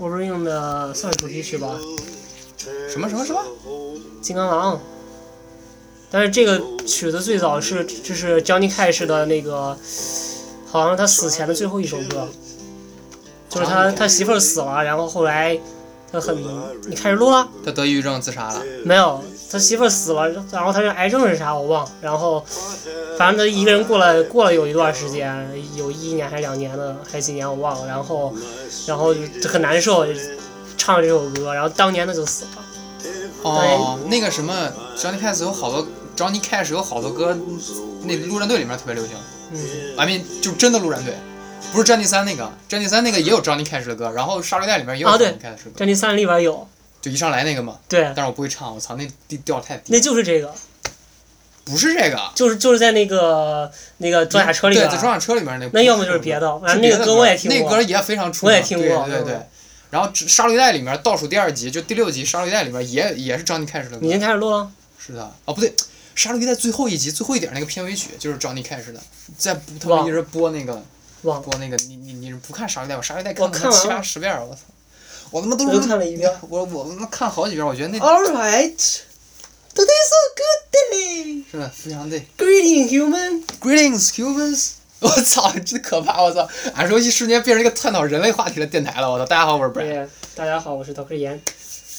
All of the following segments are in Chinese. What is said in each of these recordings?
Wolverine 的算是主题曲吧，什么什么什么？金刚狼。但是这个曲子最早是就是 Johnny Cash 的那个，好像他死前的最后一首歌，就是他他媳妇儿死了，然后后来他很你开始录了他得抑郁症自杀了。没有？他媳妇儿死了，然后他是癌症是啥我忘了，然后反正他一个人过了过了有一段时间，有一年还是两年的，还几年我忘了，然后然后就很难受，唱这首歌，然后当年他就死了。哦，那个什么 Johnny Cash 有好多 Johnny Cash 有好多歌，那陆战队里面特别流行。嗯，I mean 就真的陆战队，不是战地三那个，战地三那个也有 Johnny Cash 的歌，然后沙漏带里面也有 Johnny Cash 的歌，战地三里边有，就一上来那个嘛。对，但是我不会唱，我操，那地调太低。那就是这个，不是这个，就是就是在那个那个装甲车里边对，在装甲车里面那。那要么就是别的，反正那个歌我也听过。那歌也非常出我名。也听过对对对嗯。然后《杀戮一代》里面倒数第二集，就第六集《杀戮一代》里面也也是 Johnny Cash 的歌。你已经开始录了？是的，哦不对，《杀戮一代》最后一集最后一点那个片尾曲就是 Johnny Cash 的，在他们一直播那个播那个，你你你不看《杀戮一代》，我《杀戮一代》我看了七八十遍儿，我操！我他妈都是看了一遍。我我他妈看好几遍，我觉得那 All right, today's a good day. 是吧非常对。Greeting, human. Greetings, humans！我操，真可怕！我操，俺说一瞬间变成一个探讨人类话题的电台了。我操，大家好，我是。对，大家好，我是 Dr. 严。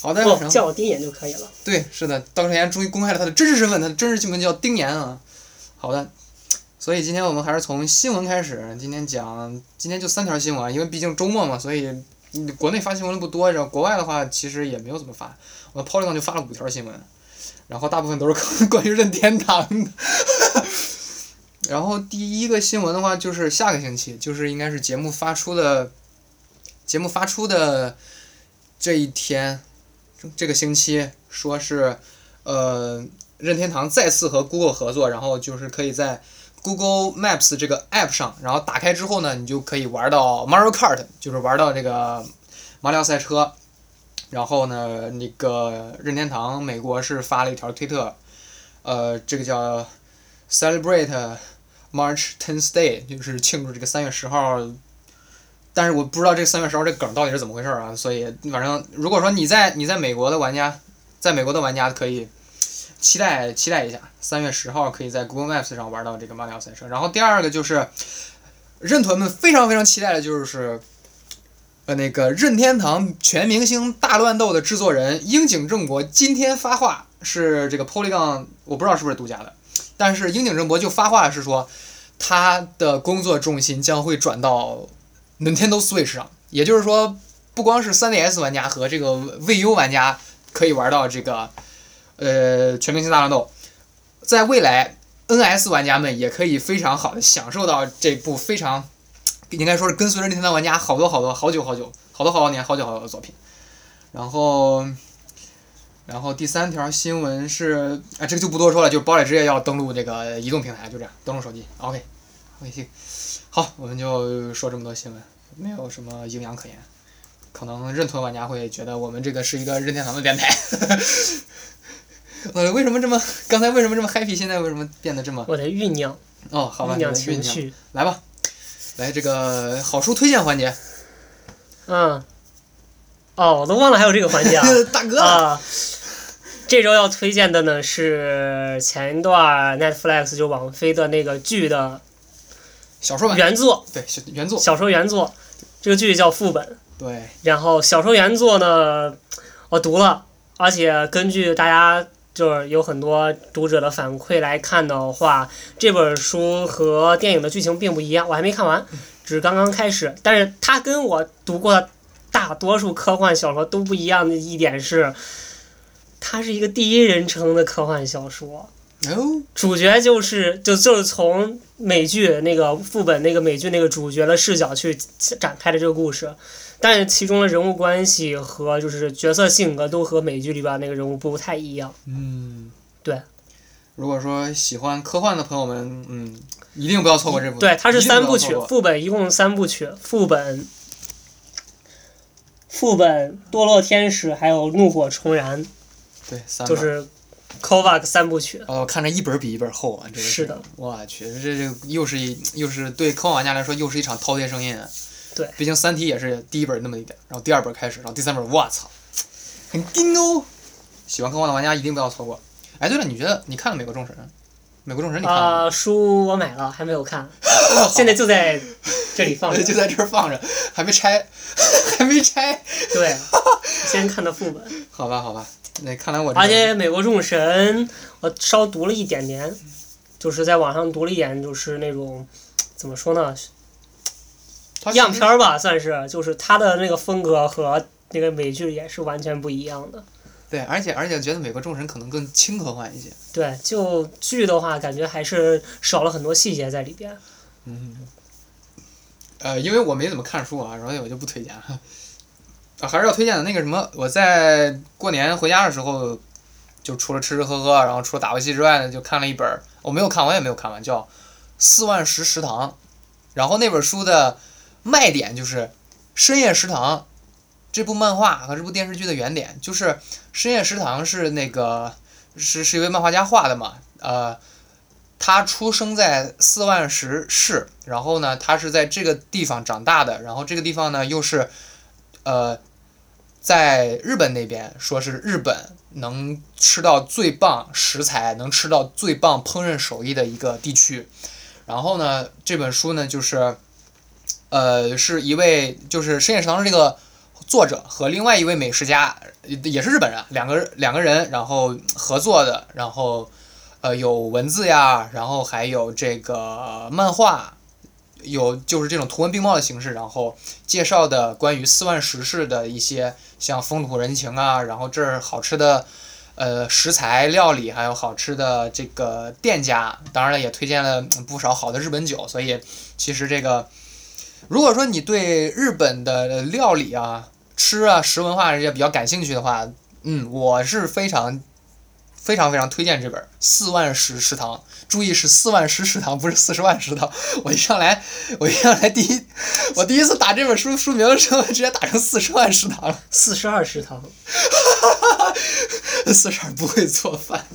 好的，叫我丁岩就可以了。对，是的，刀客岩终于公开了他的真实身份，他的真实姓名叫丁岩啊。好的，所以今天我们还是从新闻开始。今天讲，今天就三条新闻，因为毕竟周末嘛，所以你国内发新闻的不多，然后国外的话其实也没有怎么发。我的 poly 上就发了五条新闻，然后大部分都是关 于任天堂的。然后第一个新闻的话，就是下个星期，就是应该是节目发出的，节目发出的这一天，这个星期说是，呃，任天堂再次和 Google 合作，然后就是可以在 Google Maps 这个 App 上，然后打开之后呢，你就可以玩到 Mario Kart，就是玩到这个马里奥赛车。然后呢，那个任天堂美国是发了一条推特，呃，这个叫 Celebrate March 10th Day，就是庆祝这个三月十号。但是我不知道这三月十号这梗到底是怎么回事啊，所以反正如果说你在你在美国的玩家，在美国的玩家可以期待期待一下，三月十号可以在 Google Maps 上玩到这个马里奥赛车。然后第二个就是任屯们非常非常期待的就是。呃，那个任天堂全明星大乱斗的制作人樱井正博今天发话，是这个 Polygon，我不知道是不是独家的，但是樱井正博就发话是说，他的工作重心将会转到 Nintendo Switch 上，也就是说，不光是 3DS 玩家和这个 VU 玩家可以玩到这个呃全明星大乱斗，在未来 NS 玩家们也可以非常好的享受到这部非常。应该说是跟随着任天堂玩家好多好多好久好久好多好多年好久好久的作品，然后，然后第三条新闻是啊，这个就不多说了，就是堡垒之夜要登录这个移动平台，就这样登录手机。OK，OK，行，好，我们就说这么多新闻，没有什么营养可言，可能任屯玩家会觉得我们这个是一个任天堂的电台。呃，为什么这么刚才为什么这么 happy？现在为什么变得这么我在酝酿，哦？好吧，酝酿情绪。来吧，来这个好书推荐环节。嗯。哦，我都忘了还有这个环节啊。大哥，啊，这周要推荐的呢是前一段 Netflix 就网飞的那个剧的小说版原作，对小原作小说原作，这个剧叫副本。对然后小说原作呢，我读了，而且根据大家就是有很多读者的反馈来看的话，这本书和电影的剧情并不一样，我还没看完，只是刚刚开始。但是它跟我读过的大多数科幻小说都不一样的一点是，它是一个第一人称的科幻小说。哦主角就是就就是从美剧那个副本那个美剧那个主角的视角去展开的这个故事，但是其中的人物关系和就是角色性格都和美剧里边那个人物不太一样。嗯对。如果说喜欢科幻的朋友们，嗯，一定不要错过这部。对，它是三部曲副本一共三部曲，副本、副本、堕落天使还有怒火重燃，对，三本。就是 Kovac 三部曲。哦，看着一本比一本厚啊！这个是的，我去，这这又是一又是对科幻玩家来说又是一场饕餮盛宴啊。对毕竟《三体》也是第一本那么一点，然后第二本开始，然后第三本，我操，很硬哦。喜欢科幻的玩家一定不要错过。哎，对了，你觉得你看了《美国众神》？《美国众神》你看了吗？啊、书我买了，还没有看，现在就在这里放着。就在这儿放着，还没拆，还没拆。对，先看的副本。好吧，好吧，那看来我这而且《美国众神》我稍读了一点点，就是在网上读了一点，就是那种怎么说呢，它样片儿吧，算是，就是他的那个风格和那个美剧也是完全不一样的。对，而且而且觉得《美国众神》可能更轻科幻一些。对，就剧的话，感觉还是少了很多细节在里边。嗯呃，因为我没怎么看书啊，所以我就不推荐了。啊，还是要推荐的那个什么，我在过年回家的时候，就除了吃吃喝喝，然后除了打游戏之外呢，就看了一本儿，我没有看完也没有看完，叫《四万十食堂》。然后那本书的卖点就是《深夜食堂》这部漫画和这部电视剧的原点，就是《深夜食堂》是那个是是一位漫画家画的嘛，呃，他出生在四万十市，然后呢，他是在这个地方长大的，然后这个地方呢又是，呃，在日本那边说是日本能吃到最棒食材，能吃到最棒烹饪手艺的一个地区。然后呢，这本书呢就是，呃，是一位就是深夜食堂这个作者和另外一位美食家，也是日本人，两个两个人然后合作的，然后呃有文字呀，然后还有这个漫画，有就是这种图文并茂的形式，然后介绍的关于四万十市的一些像风土人情啊，然后这儿好吃的。呃，食材料理还有好吃的这个店家，当然了，也推荐了不少好的日本酒。所以，其实这个，如果说你对日本的料理啊、吃啊、食文化这些比较感兴趣的话，嗯，我是非常、非常非常推荐这本《四万食食堂》。注意是四万食食堂，不是四十万食堂。我一上来，我一上来第一，我第一次打这本书书名的时候，直接打成四十万食堂了。四十二食堂，四十二不会做饭。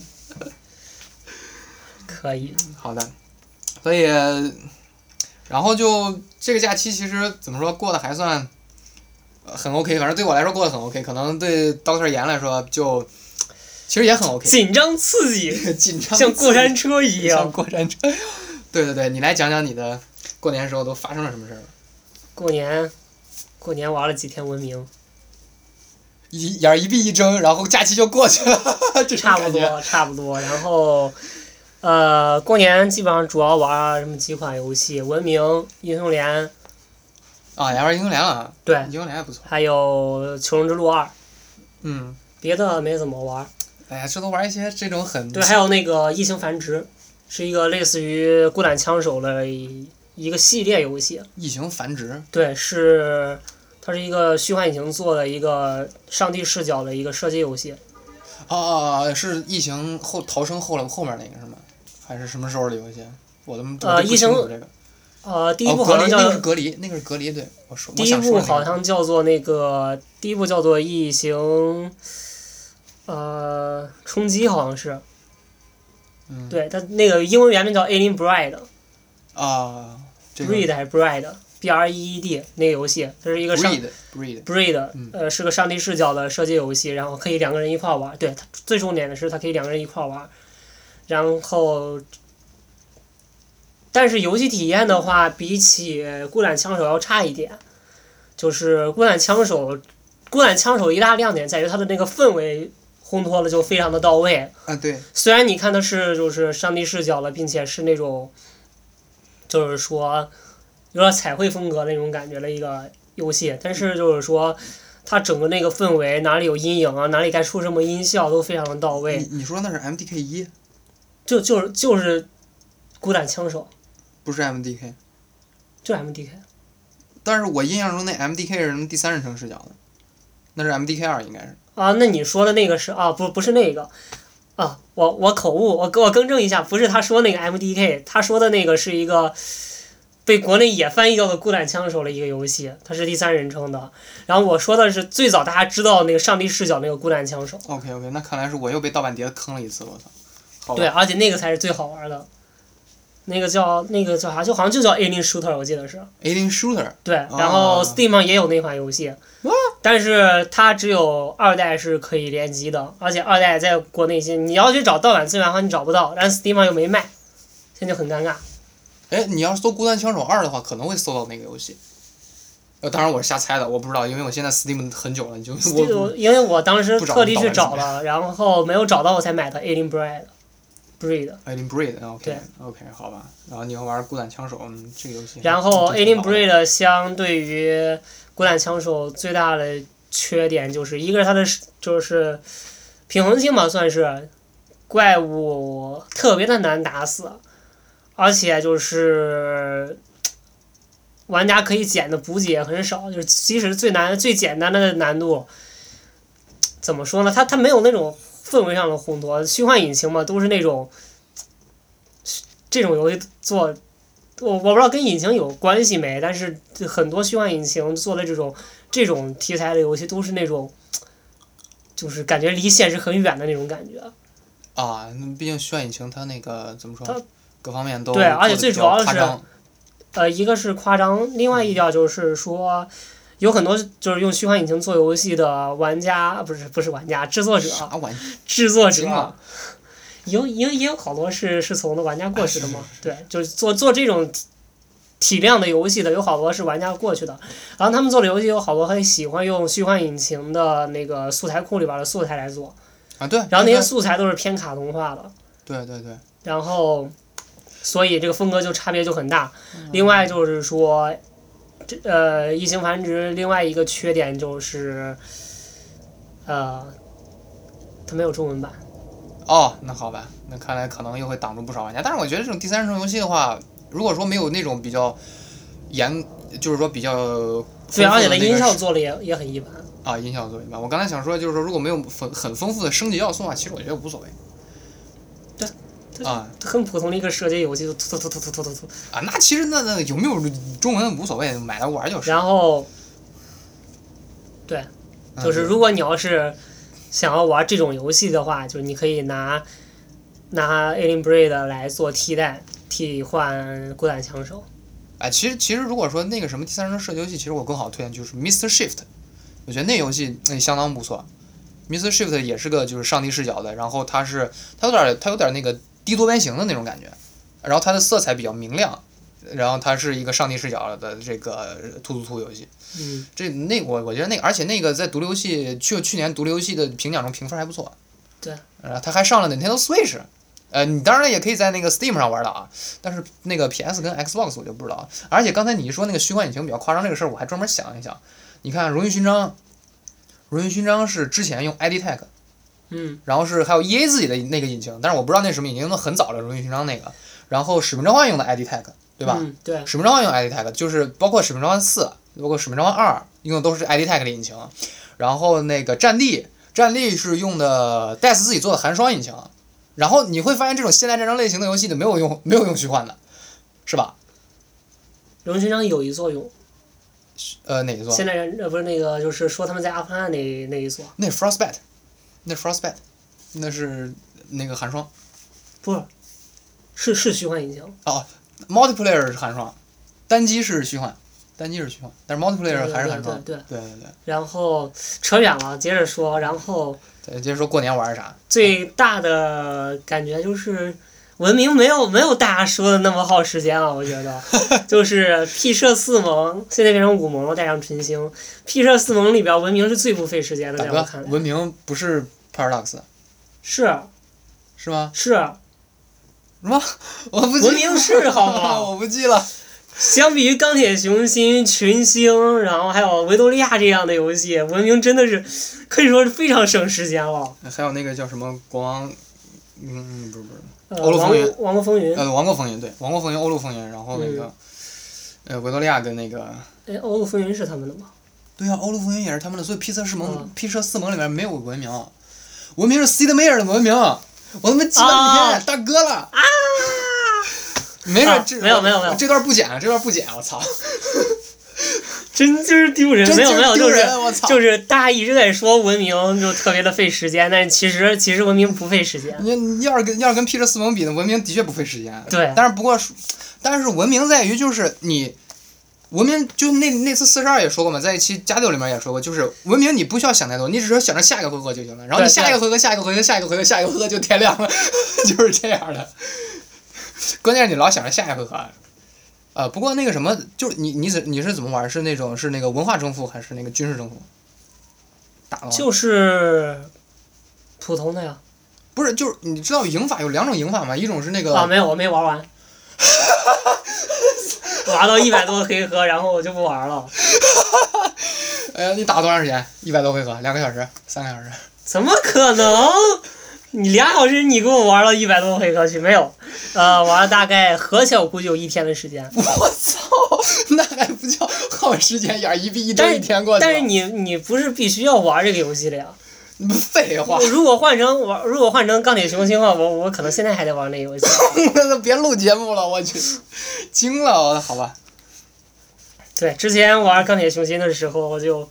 可以。好的，所以，然后就这个假期其实怎么说过得还算，呃很 OK，反正对我来说过得很 OK，可能对 Doctor 严来说就其实也很 OK，紧张刺激，紧张像过山车一像样。过山车。对对对，你来讲讲你的过年时候都发生了什么事儿吧？过年，过年玩了几天文明，一眼一闭一睁，然后假期就过去了，差不。多，差不多。然后，呃，过年基本上主要玩什么几款游戏：文明、英雄联，啊，也玩英雄联了，对，英雄联还不错。还有求生之路二。嗯，别的没怎么玩。哎呀，这都玩一些这种很对，还有那个异形繁殖，是一个类似于孤胆枪手的一一个系列游戏。异形繁殖。对，是它是一个虚幻引擎做的一个上帝视角的一个射击游戏。哦哦哦，是异形后逃生后了后面那个是吗？还是什么时候的游戏？我都我都不呃异形这个。呃，第一部好像叫、那个是隔离，那个是隔离，对，我说第一部好像叫做那个第一部叫做异形，呃，冲击好像是。嗯对，它那个英文原名叫 Alien Breed，Breed 啊，这个还是 Bride？B R E E D 那个游戏，它是一个上 breed breed Breed，嗯呃，是个上帝视角的射击游戏，然后可以两个人一块玩。对，它最重点的是它可以两个人一块玩。然后，但是游戏体验的话，比起孤胆枪手要差一点。就是孤胆枪手，孤胆枪手一大亮点在于它的那个氛围烘托的就非常的到位。啊，对，虽然你看的是就是上帝视角了，并且是那种，就是说有点彩绘风格那种感觉的一个游戏，但是就是说它整个那个氛围哪里有阴影啊，哪里该出什么音效都非常的到位，你你说那是 MDK 一，就就是就是孤胆枪手，不是 MDK，就是 MDK。但是我印象中那 MDK 是什么第三人称视角的，那是 MDK 二应该是。啊，那你说的那个是啊，不不是那个，啊，我我口误，我我更正一下，不是他说那个 MDK，他说的那个是一个被国内也翻译叫做孤胆枪手的一个游戏，它是第三人称的。然后我说的是最早大家知道那个上帝视角那个孤胆枪手，OK OK，那看来是我又被盗版碟坑了一次，我操。好对，而且那个才是最好玩的。那个叫那个叫啥，就好像就叫 Alien Shooter，我记得是。Alien Shooter 对，然后哦 Steam 上也有那款游戏，但是它只有二代是可以联机的，而且二代在国内现你要去找盗版资源的话，你找不到，但 Steam 上又没卖，现在就很尴尬。哎，你要是搜《孤单枪手二》的话，可能会搜到那个游戏。呃，当然我是瞎猜的，我不知道，因为我现在 Steam 很久了，你就因为我当时特地去找了，然后没有找到，我才买的 Alien Breed。Breed，Alien Breed OK 对 OK 好吧，然后你要玩《孤胆枪手》，嗯，这个游戏。然后 Alien Breed 相对于孤胆枪手最大的缺点就是一个是它的就是平衡性吧，算是怪物特别的难打死，而且就是玩家可以捡的补给也很少，就是即使最难最简单的难度，怎么说呢？它它没有那种氛围上的烘托，虚幻引擎嘛，都是那种这种游戏做。我我不知道跟引擎有关系没，但是很多虚幻引擎做的这种这种题材的游戏都是那种，就是感觉离现实很远的那种感觉。啊，那毕竟虚幻引擎它那个怎么说它说，各方面都对而且最主要的是呃，一个是夸张，另外一点就是说，有很多就是用虚幻引擎做游戏的玩家，不是不是玩家，制作者？制作者。有也也有好多是是从那玩家过去的嘛对，就是做做这种体体量的游戏的，有好多是玩家过去的，然后他们做的游戏有好多很喜欢用虚幻引擎的那个素材库里边的素材来做，啊，对。然后那些素材都是偏卡通化的，对对对，然后，所以这个风格就差别就很大。另外就是说，这呃，异形繁殖另外一个缺点就是，呃，它没有中文版。哦，那好吧，那看来可能又会挡住不少玩家。但是我觉得这种第三人称游戏的话，如果说没有那种比较严，就是说比较对，而且它丰富的音效做的也也很一般。啊，音效做一般。我刚才想说，就是说如果没有很很丰富的升级要素的话，其实我觉得无所谓。啊很普通的一个射击游戏，就突突突突突突突。啊，那其实那那有没有中文无所谓，买来玩就是。然后，对，嗯就是如果你要是想要玩这种游戏的话，就是你可以拿拿 Alien Breed 来做替代，替换孤胆枪手。哎，其实其实如果说那个什么第三人称射击游戏，其实我更好推荐就是 Mr. Shift，我觉得那游戏那相当不错。Mr. Shift 也是个就是上帝视角的，然后它是它有点它有点那个低多边形的那种感觉，然后它的色彩比较明亮，然后它是一个上帝视角的这个突突突游戏。嗯，这那我我觉得那个，而且那个在独立游戏去去年独立游戏的评奖中评分还不错。对。然后它还上了 Nintendo Switch，呃，你当然也可以在那个 Steam 上玩的啊，但是那个 PS 跟 Xbox 我就不知道。而且刚才你一说那个虚幻引擎比较夸张这个事儿，我还专门想一想。你看荣誉勋章，荣誉勋章是之前用 ID Tech，嗯，然后是还有 EA 自己的那个引擎，但是我不知道那什么引擎，都很早的荣誉勋章那个。然后使命召唤用的 ID Tech，对吧？嗯，对，使命召唤用 ID Tech，就是包括使命召唤四，包括使命召唤二用的都是 ID Tech 的引擎。然后那个战地，战地是用的 DICE 自己做的寒霜引擎。然后你会发现这种现代战争类型的游戏的没有用没有用虚幻的，是吧？荣誉勋章有一座用，呃，哪一座？现代人呃不是那个，就是说他们在阿富汗那那一座，那 Frostbite，那 Frostbite，那是那个寒霜。不是，是是虚幻引擎。哦 Multiplayer 是寒霜，单机是虚幻，单机是虚幻，但是 Multiplayer 还是寒霜。对对对。对对对然后扯远了，接着说，然后对，接着说过年玩啥？最大的感觉就是。文明没有没有大家说的那么耗时间了，我觉得，就是 P 社四盟现在变成五盟了，带上群星。P 社四盟里边，文明是最不费时间的，大哥在我看，来。文明不是 Paradox 是是吗？是，什么？我不记文明是好吗 我不记了。相比于钢铁雄心、群星，然后还有维多利亚这样的游戏，文明真的是可以说是非常省时间了。还有那个叫什么国王，嗯，不是不是，欧陆风云国王国风云，呃，王国风云对，王国风云、欧陆风云，然后那个，呃，维多利亚跟那个，哎，欧陆风云是他们的吗？对啊，欧陆风云也是他们的，所以 P 社四盟、嗯 P 社四盟里面没有文明，文明是 Sid Meier 的文明，我他妈记了啊你天，大哥了啊！没事，啊这没有没有没有这段不剪，这段不剪，我操！真就是丢人！没有没有，就是！就是大家一直在说文明就特别的费时间，但是其实其实文明不费时间。你你要是跟要是跟 P 四蒙比呢，文明的确不费时间。对但是不过，但是文明在于就是你，文明就那那次四十二也说过嘛，在一期加六里面也说过，就是文明你不需要想太多，你只是想着下一个回合就行了。然后你下一个回合、下一个回合、下一个回合、下一个回合就天亮了，就是这样的。关键是你老想着下一回合。呃，不过那个什么，就是你你怎你是怎么玩？是那种是那个文化征服还是那个军事征服？打？就是普通的呀。不是，就是你知道赢法有两种赢法吗？一种是那个啊，没有，我没玩完。玩到一百多个回合，然后我就不玩了。哎呀，你打多长时间？一百多回合，两个小时，三个小时。怎么可能？你俩小时你跟我玩了一百多回合去没有？呃，玩了大概合起来我估计有一天的时间。我操，那还不叫耗时间眼儿，一比一周但一天过去了。但是你你不是必须要玩这个游戏的呀？你不废话，如果换成玩，如果换成钢铁雄心的话，我我可能现在还得玩那游戏。那别录节目了，我去，惊了，我好吧。对，之前玩钢铁雄心的时候，我就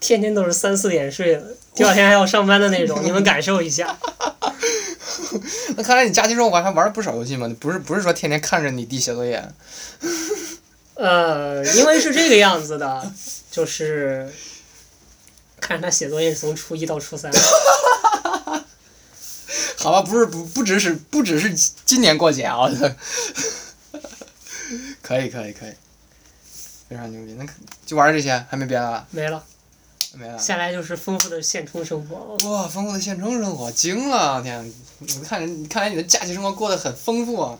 天天都是三四点睡的，第二天还要上班的那种，你们感受一下。那看来你假期时候我还玩了不少游戏嘛？你不是不是说天天看着你弟写作业？呃，因为是这个样子的，就是看着他写作业是从初一到初三。好吧，不是不不只是不只是今年过节啊，可以可以可以，非常牛逼。那就玩这些，还没别的了？没了，没了。下来就是丰富的现充生活。哇，丰富的县城生活，惊了！天，你看人，看来你的假期生活过得很丰富啊，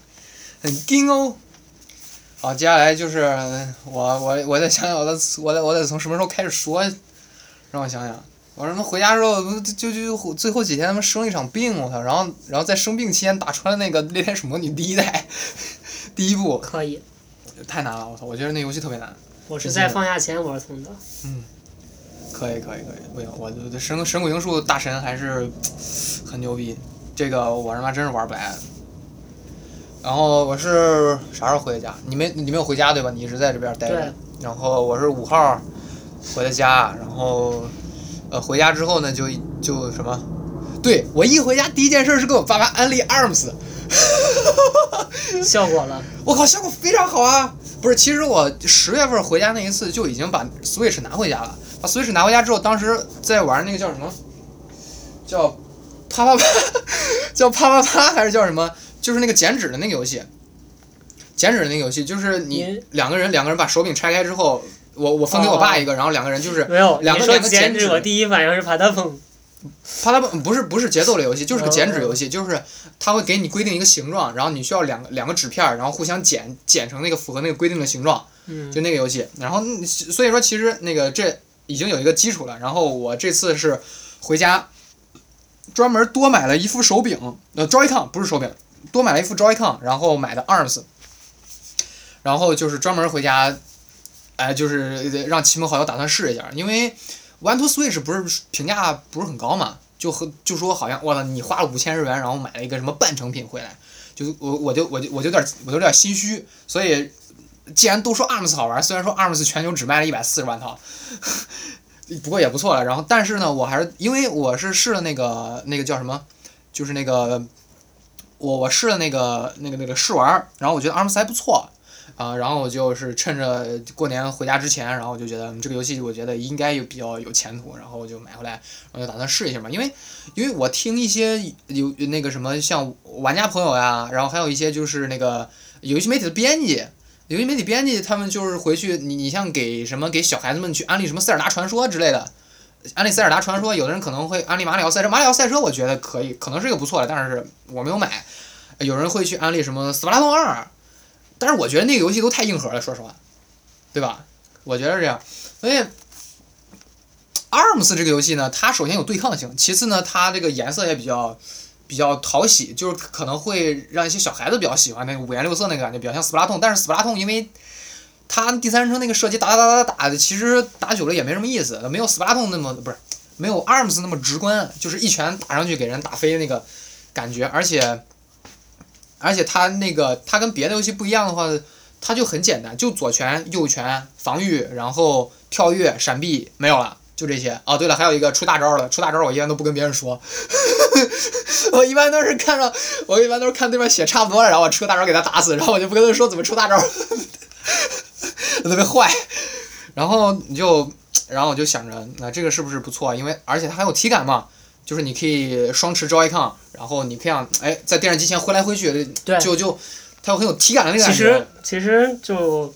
很惊哦。好，接下来就是我我我再想想我得我得我得从什么时候开始说，让我想想。我他妈回家之后就就就最后几天他妈生了一场病，我操！然后然后在生病期间打穿了那个《猎天使魔女》第一代，第一部可以，太难了，我操！我觉得那游戏特别难。我是在放假前玩通的。可以可以可以，不行，我的神神谷英树大神还是很牛逼，这个我他妈真是玩不来。然后我是啥时候回的家？你没你没有回家对吧？你一直在这边待对着。然后我是五号回的家，然后呃回家之后呢就就什么？对我一回家第一件事是给我爸妈安利 ARMS，效果了，我靠，效果非常好啊！不是，其实我十月份回家那一次就已经把 Switch 拿回家了。把 Switch 拿回家之后，当时在玩那个叫什么，叫啪啪啪，叫啪啪啪还是叫什么？就是那个剪纸的那个游戏。剪纸的那个游戏，就是你你两个人两个人把手柄拆开之后，我我分给我爸一个，然后两个人就是没有。两个剪纸，我第一反应是啪嗒碰。啪嗒不不是不是节奏类游戏，就是个剪纸哦游戏，就是它会给你规定一个形状，然后你需要两个两个纸片，然后互相剪剪成那个符合那个规定的形状。嗯，就那个游戏。然后嗯所以说其实那个这已经有一个基础了。然后我这次是回家专门多买了一副手柄，呃，Joy-Con 不是手柄，多买了一副 Joy-Con，然后买的 ARMS，然后就是专门回家，哎，就是让亲朋好友打算试一下，因为 One to Switch 不是评价不是很高嘛。就和就说好像我操，你花了五千日元，然后买了一个什么半成品回来，就我我就我就我就有点我就有点心虚，所以既然都说 ARMS 好玩，虽然说 ARMS 全球只卖了一百四十万套，不过也不错了。然后，但是呢，我还是因为我是试了那个那个叫什么，就是那个我我试了那个那个那个试玩，然后我觉得 ARMS 还不错。啊、然后我就是趁着过年回家之前，然后我就觉得、这个游戏我觉得应该有比较有前途，然后我就买回来，我就打算试一下嘛。因为因为我听一些有那个什么像玩家朋友呀，然后还有一些就是那个游戏媒体的编辑，有些媒体编辑他们就是回去，你你像给什么给小孩子们去安利什么塞尔达传说之类的，安利塞尔达传说，有的人可能会安利马里奥赛车，马里奥赛车我觉得可以，可能是一个不错的，但是我没有买。有人会去安利什么斯巴达通二，但是我觉得那个游戏都太硬核了，说实话，对吧？我觉得是这样，所以 ARMS 这个游戏呢，它首先有对抗性，其次呢，它这个颜色也比较比较讨喜，就是可能会让一些小孩子比较喜欢那个五颜六色那个感觉，比较像斯普拉通。但是斯普拉通因为它第三人称那个射击打打打打打的，其实打久了也没什么意思，没有斯普拉通那么不是没有 ARMS 那么直观，就是一拳打上去给人打飞那个感觉，而且而且它那个它跟别的游戏不一样的话，它就很简单，就左拳、右拳、防御，然后跳跃、闪避，没有了，就这些。哦，对了，还有一个出大招的，出大招我一般都不跟别人说，我一般都是看着，我一般都是看对面血差不多了，然后我出个大招给他打死，然后我就不跟他说怎么出大招，特别坏。然后你就，然后我就想着，那这个是不是不错？因为而且它很有体感嘛，就是你可以双持 Joy-Con，然后你可以让哎在电视机前挥来挥去，对就就它有很有体感的那个感觉其实。其实就，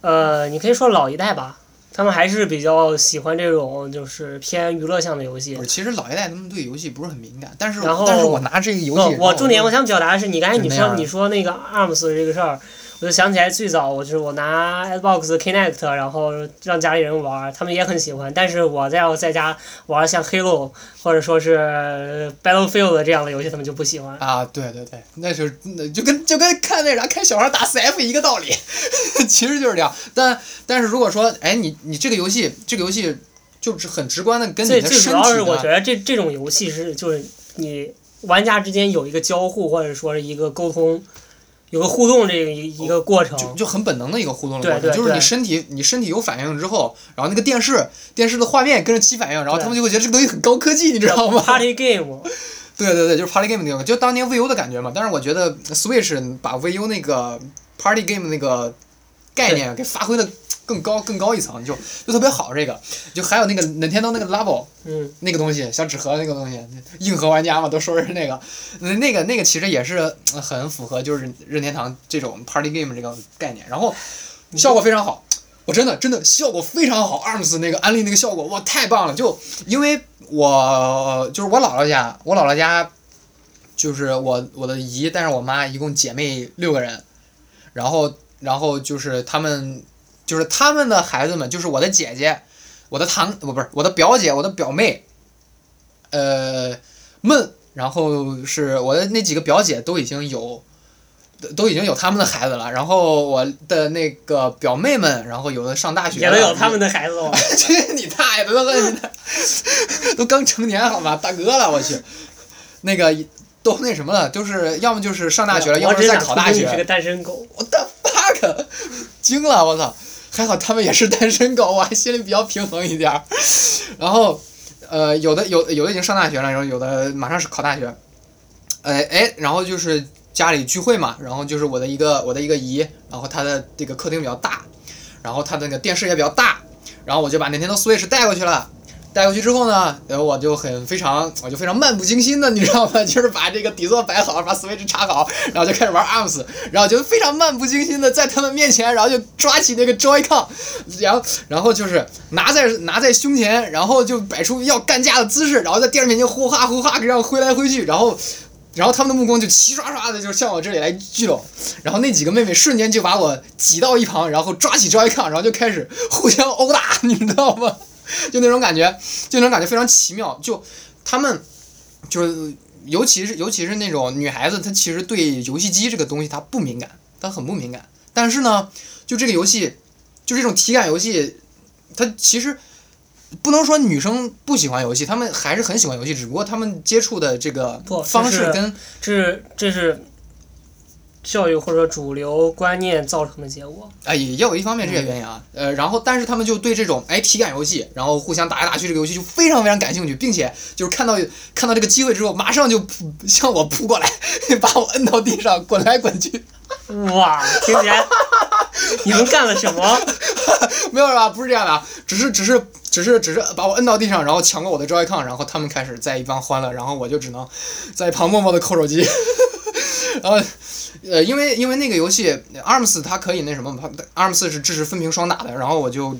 呃，你可以说老一代吧，他们还是比较喜欢这种就是偏娱乐向的游戏其实老一代他们对游戏不是很敏感，但是然后但是我拿这个游戏，哦，我重点我想表达的是，你刚才你说你说那个 ARMS 这个事儿，我就想起来最早我就是我拿 Xbox Kinect，然后让家里人玩儿，他们也很喜欢，但是我在要在家玩像 Halo 或者说是 Battlefield 这样的游戏，他们就不喜欢。啊，对对对，那就是那就跟就跟看那啥看小孩打 CF 一个道理，其实就是这样。但但是如果说，哎，你你这个游戏这个游戏就是很直观的跟你最的身体最主要是我觉，得这这种游戏是就是你玩家之间有一个交互或者说是一个沟通，有个互动这个一一个过程。就就很本能的一个互动的过程，就是你身体你身体有反应之后，然后那个电视电视的画面跟着起反应，然后他们就会觉得这个东西很高科技，你知道吗？Party game，对对对，就是 Party Game 那个，就当年 VU 的感觉嘛。但是我觉得 Switch 把 VU 那个 Party Game 那个概念给发挥的更高更高一层，就就特别好。这个就还有那个任天堂那个 Labo 嗯，那个东西，小纸盒那个东西，硬核玩家嘛都说是那个，那那个那个其实也是呃很符合就是任天堂这种 Party Game 这个概念，然后效果非常好。我真的真的效果非常好，ARMS 那个安利那个效果哇太棒了！就因为我就是我姥姥家，我姥姥家就是我我的姨带上我妈，一共姐妹六个人，然后然后就是他们就是他们的孩子们，就是我的姐姐，我的堂不不是我的表姐，我的表妹，呃们，然后是我的那几个表姐都已经有。都都已经有他们的孩子了，然后我的那个表妹们，然后有的上大学也了，都有他们的孩子了。去你大爷的！都都刚成年好吗？大哥了，我去，那个都那什么了，就是要么就是上大学了，要我么是在考大学。明你是个单身狗。我的 fuck，惊了，我操！还好他们也是单身狗，我还心里比较平衡一点儿。然后，呃，有的有有的已经上大学了，然后有的马上是考大学。哎哎，然后就是家里聚会嘛，然后就是我的一个我的一个姨，然后她的这个客厅比较大，然后她那个电视也比较大，然后我就把那天的 Switch 带过去了。带过去之后呢，然后我就很非常，我就非常漫不经心的，你知道吗？就是把这个底座摆好，把 Switch 插好，然后就开始玩 ARMS，然后就非常漫不经心的在他们面前，然后就抓起那个 Joy-Con，然后然后就是拿在拿在胸前，然后就摆出要干架的姿势，然后在电视面前呼哈呼哈这样挥来挥去，然后。然后他们的目光就齐刷刷的就向我这里来聚拢，然后那几个妹妹瞬间就把我挤到一旁，然后抓起 Joy-Con，然后就开始互相殴打，你知道吗？就那种感觉，就那种感觉非常奇妙。就他们就是，尤其是尤其是那种女孩子，她其实对游戏机这个东西她不敏感，她很不敏感。但是呢，就这个游戏，就这种体感游戏，它其实不能说女生不喜欢游戏，她们还是很喜欢游戏，只不过她们接触的这个方式就是跟这是这是教育或者主流观念造成的结果。哎，也也有一方面这些原因啊，呃，然后但是他们就对这种哎体感游戏，然后互相打来打去这个游戏就非常非常感兴趣，并且就是看到看到这个机会之后，马上就扑向我扑过来，把我摁到地上，滚来滚去。哇，听起来你们干了什么？没有吧？不是这样的啊，只是只是只是只是把我摁到地上，然后抢过我的 Joy-Con，然后他们开始在一帮欢乐，然后我就只能在一旁默默的扣手机。然后，呃，因为因为那个游戏 ARMS 它可以那什么，ARMS 是支持分屏双打的，然后我就。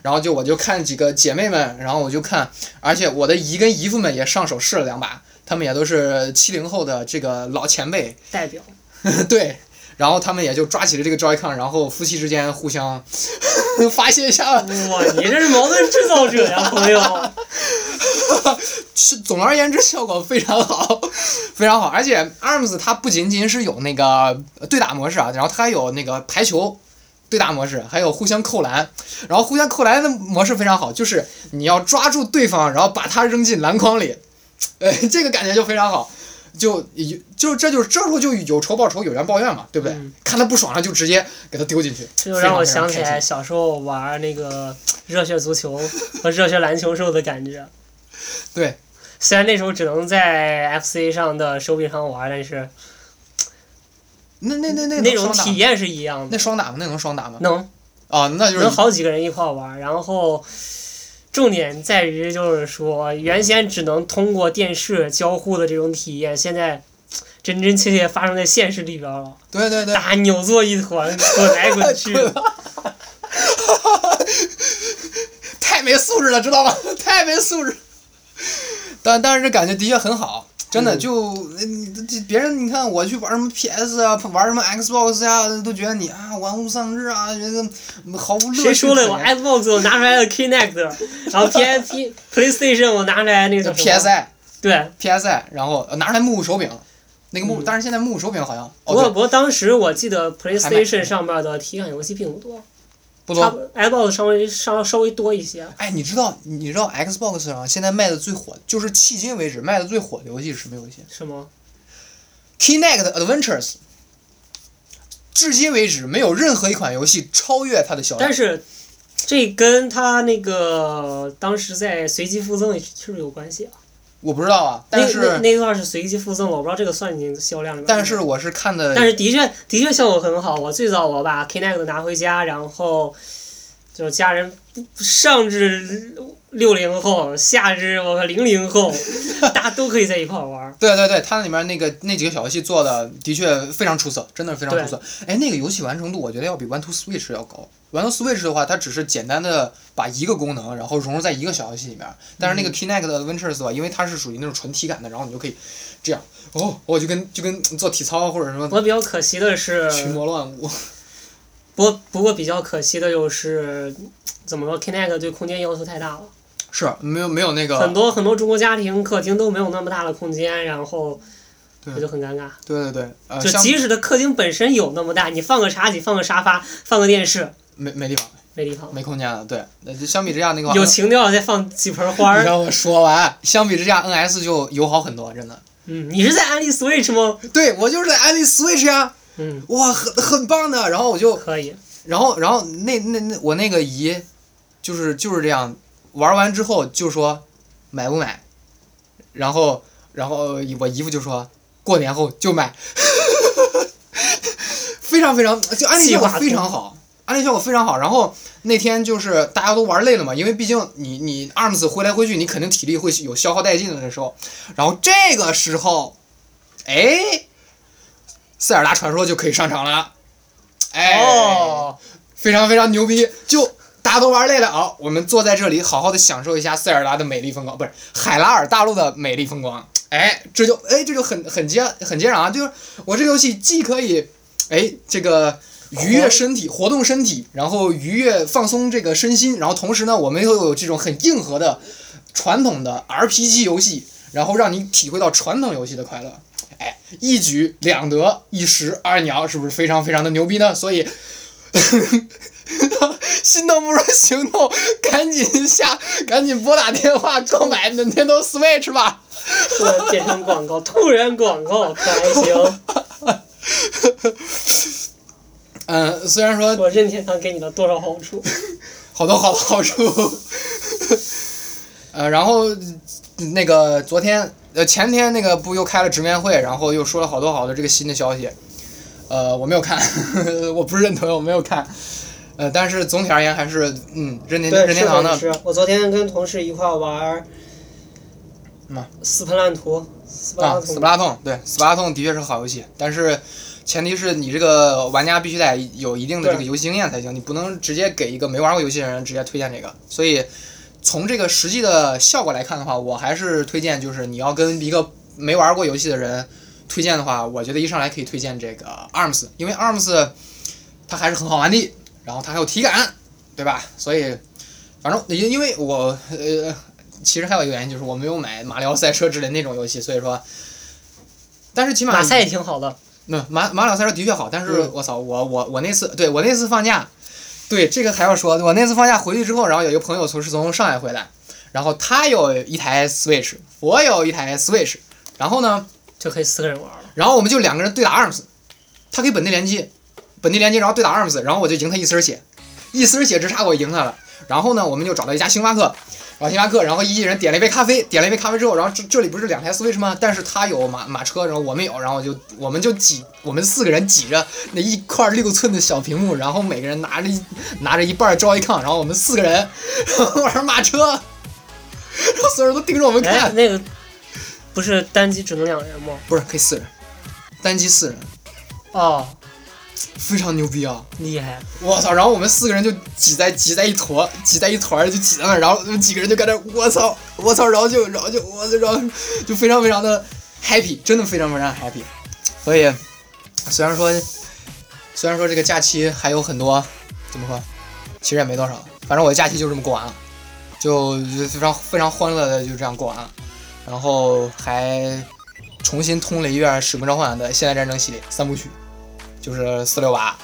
然后就我就看几个姐妹们，然后我就看，而且我的姨跟姨夫们也上手试了两把，他们也都是七零后的这个老前辈，代表 对，然后他们也就抓起了这个 Joy-Con，然后夫妻之间互相 发泄一下。哇，你这是矛盾制造者呀，朋友。是总而言之，效果非常好，非常好。而且 ARMS 它不仅仅是有那个对打模式啊，然后它还有那个排球对打模式，还有互相扣篮。然后互相扣篮的模式非常好，就是你要抓住对方，然后把他扔进篮筐里，呃，这个感觉就非常好。就有就这就是这时候就有仇报仇，有怨报怨嘛，对不对？嗯看他不爽了就直接给他丢进去，这就让我想起来小时候玩那个热血足球和热血篮球时候的感觉。对，虽然那时候只能在 FC 上的手柄上玩，但是那那那那那种体验是一样的。那双打吗？那能双打吗？能啊，那就是能好几个人一块玩，然后重点在于就是说，原先只能通过电视交互的这种体验，现在真真切切发生在现实里边了，对对对，大家扭作一团，滚来滚去。太没素质了，知道吗？太没素质。但但是这感觉的确很好，真的嗯就嗯这别人你看我去玩什么 PS 啊，玩什么 Xbox 呀、都觉得你啊玩物丧志啊，觉得毫无乐趣谁说了？我 Xbox 我拿出来了 Kinect，然后 PSP PlayStation 我拿出来那个 PSI 对，PSI，然后呃拿出来木木手柄，那个木，嗯但是现在木木手柄好像不过哦不过当时我记得 PlayStation 上面的体感游戏并不多，对不差多。Xbox 稍微稍稍微多一些。哎，你知道你知道 Xbox 上现在卖的最火，就是迄今为止卖的最火的游戏是什么游戏什么？？Kinect Adventures。至今为止，没有任何一款游戏超越它的销量但。是这跟他那个当时在随机附赠是不是有关系啊？我不知道啊，但那那是那段是随机附赠了，我不知道这个算进销量里面。但是我是看的，但是的确的确效果很好。我最早我把 Kinect 拿回家，然后就是家人上至六零后，下至我和零零后，大家都可以在一块儿玩儿。对对对，它里面那个那几个小游戏做的的确非常出色，真的是非常出色。哎，那个游戏完成度我觉得要比 One to Switch 要高。One to Switch 的话，它只是简单的把一个功能然后融入在一个小游戏里面，但是那个嗯 Kinect Adventures 的话，因为它是属于那种纯体感的，然后你就可以这样，哦，我就跟就跟做体操或者什么我比较可惜的是，群魔乱舞。不过不过比较可惜的就是，怎么说，Kinect 对空间要求太大了。是没有没有那个很多很多中国家庭客厅都没有那么大的空间，然后对这就很尴尬。对对对，呃，就即使的客厅本身有那么大，你放个茶几、放个沙发、放个电视，没没地方没地方。没空间了。对，那就相比之下那个有情调再放几盆花儿。你让我说完，相比之下，NS 就友好很多，真的。嗯，你是在安利 Switch 吗？对我就是在安利 Switch 呀，嗯，哇，很很棒的。然后我就，可以。然后然后那那那我那个姨，就是就是这样，玩完之后就说买不买，然后然后我姨夫就说过年后就买，非常非常就安利效果非常好，安利效果非常好。然后那天就是大家都玩累了嘛，因为毕竟你你 ARMS 挥来挥去，你肯定体力会有消耗殆尽的那时候。然后这个时候，哎，塞尔达传说就可以上场了，哎，哦，非常非常牛逼，就。大家都玩累了啊！我们坐在这里，好好的享受一下塞尔达的美丽风光，不是海拉尔大陆的美丽风光。哎，这就哎，这就很很接很接壤啊！就是我这个游戏既可以，哎，这个愉悦身体、活动身体，然后愉悦放松这个身心，然后同时呢，我们又有这种很硬核的传统的 RPG 游戏，然后让你体会到传统游戏的快乐。哎，一举两得，一石二鸟，是不是非常非常的牛逼呢？所以。心动不如行动，赶紧下，赶紧拨打电话购买 Nintendo Switch 吧。突然变成广告，突然广告，可还行。嗯，虽然说我任天堂给你了多少好处？好多好好处，呃，然后那个昨天呃前天那个不又开了直面会，然后又说了好多好多这个新的消息，呃，我没有看，我不是认同，我没有看，呃，但是总体而言还是嗯任天对，任天堂的。我昨天跟同事一块玩儿什么斯普烂图，斯普啊，兰图斯普拉痛，对，斯普拉痛的确是好游戏，但是前提是你这个玩家必须得有一定的这个游戏经验才行，你不能直接给一个没玩过游戏的人直接推荐这个。所以从这个实际的效果来看的话，我还是推荐就是你要跟一个没玩过游戏的人推荐的话，我觉得一上来可以推荐这个 ARMS，因为 ARMS 它还是很好玩的，然后它还有体感，对吧？所以反正因因为我呃。其实还有一个原因就是我没有买马里奥赛车之类那种游戏，所以说，但是起码马赛也挺好的。那马马里奥赛车的确好，但是嗯我操，我我我那次对我那次放假，对这个还要说，我那次放假回去之后，然后有一个朋友从是从上海回来，然后他有一台 Switch，我有一台 Switch，然后呢，就可以四个人玩了。然后我们就两个人对打 ARMS，他可以本地联机，本地连接，然后对打 ARMS，然后我就赢他一丝血，一丝血之差我赢他了。然后呢，我们就找到一家星巴克，然后星巴克，然后一人点了一杯咖啡，点了一杯咖啡之后，然后这这里不是两台 Switch 吗？但是他有马马车，然后我没有，然后我就我们就挤，我们四个人挤着那一块六寸的小屏幕，然后每个人拿着一拿着一半 Joy-Con，然后我们四个人然后 玩马车，然后所有人都盯着我们哎，看，那个不是单机只能两人吗？不是可以四人，单机四人，哦，非常牛逼啊！厉害！我操！然后我们四个人就挤在挤在一坨，挤在一团儿就挤在那儿，然后几个人就搁那，我操，我操，然后就然后就我操，然后就非常非常的 happy，真的非常非常 happy。所以虽然说虽然说这个假期还有很多怎么说，其实也没多少，反正我的假期就这么过完了，就就非常非常欢乐的就这样过完了，然后还重新通了一遍《使命召唤》的现代战争系列三部曲，就是四六八。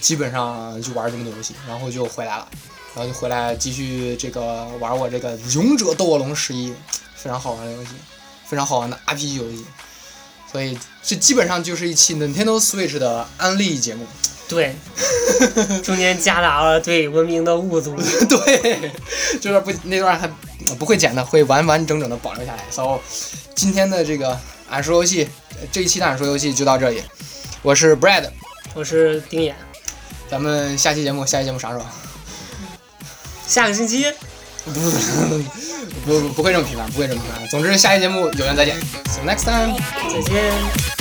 基本上就玩这么多游戏，然后就回来了，然后就回来继续这个玩我这个《勇者斗恶龙十一》，非常好玩的游戏，非常好玩的 RPG 游戏，所以这基本上就是一期 Nintendo Switch 的安利节目。对，中间夹杂了对文明的误读。对，就是不那段还不会剪的，会完完整整的保留下来。所以今天的这个俺说游戏，这一期的俺说游戏就到这里，我是 Brad，我是丁眼，咱们下期节目，下期节目啥时候？下个星期不不不不不会这么频繁，不会这么频繁。总之，下期节目有缘再见，See you next time。再见。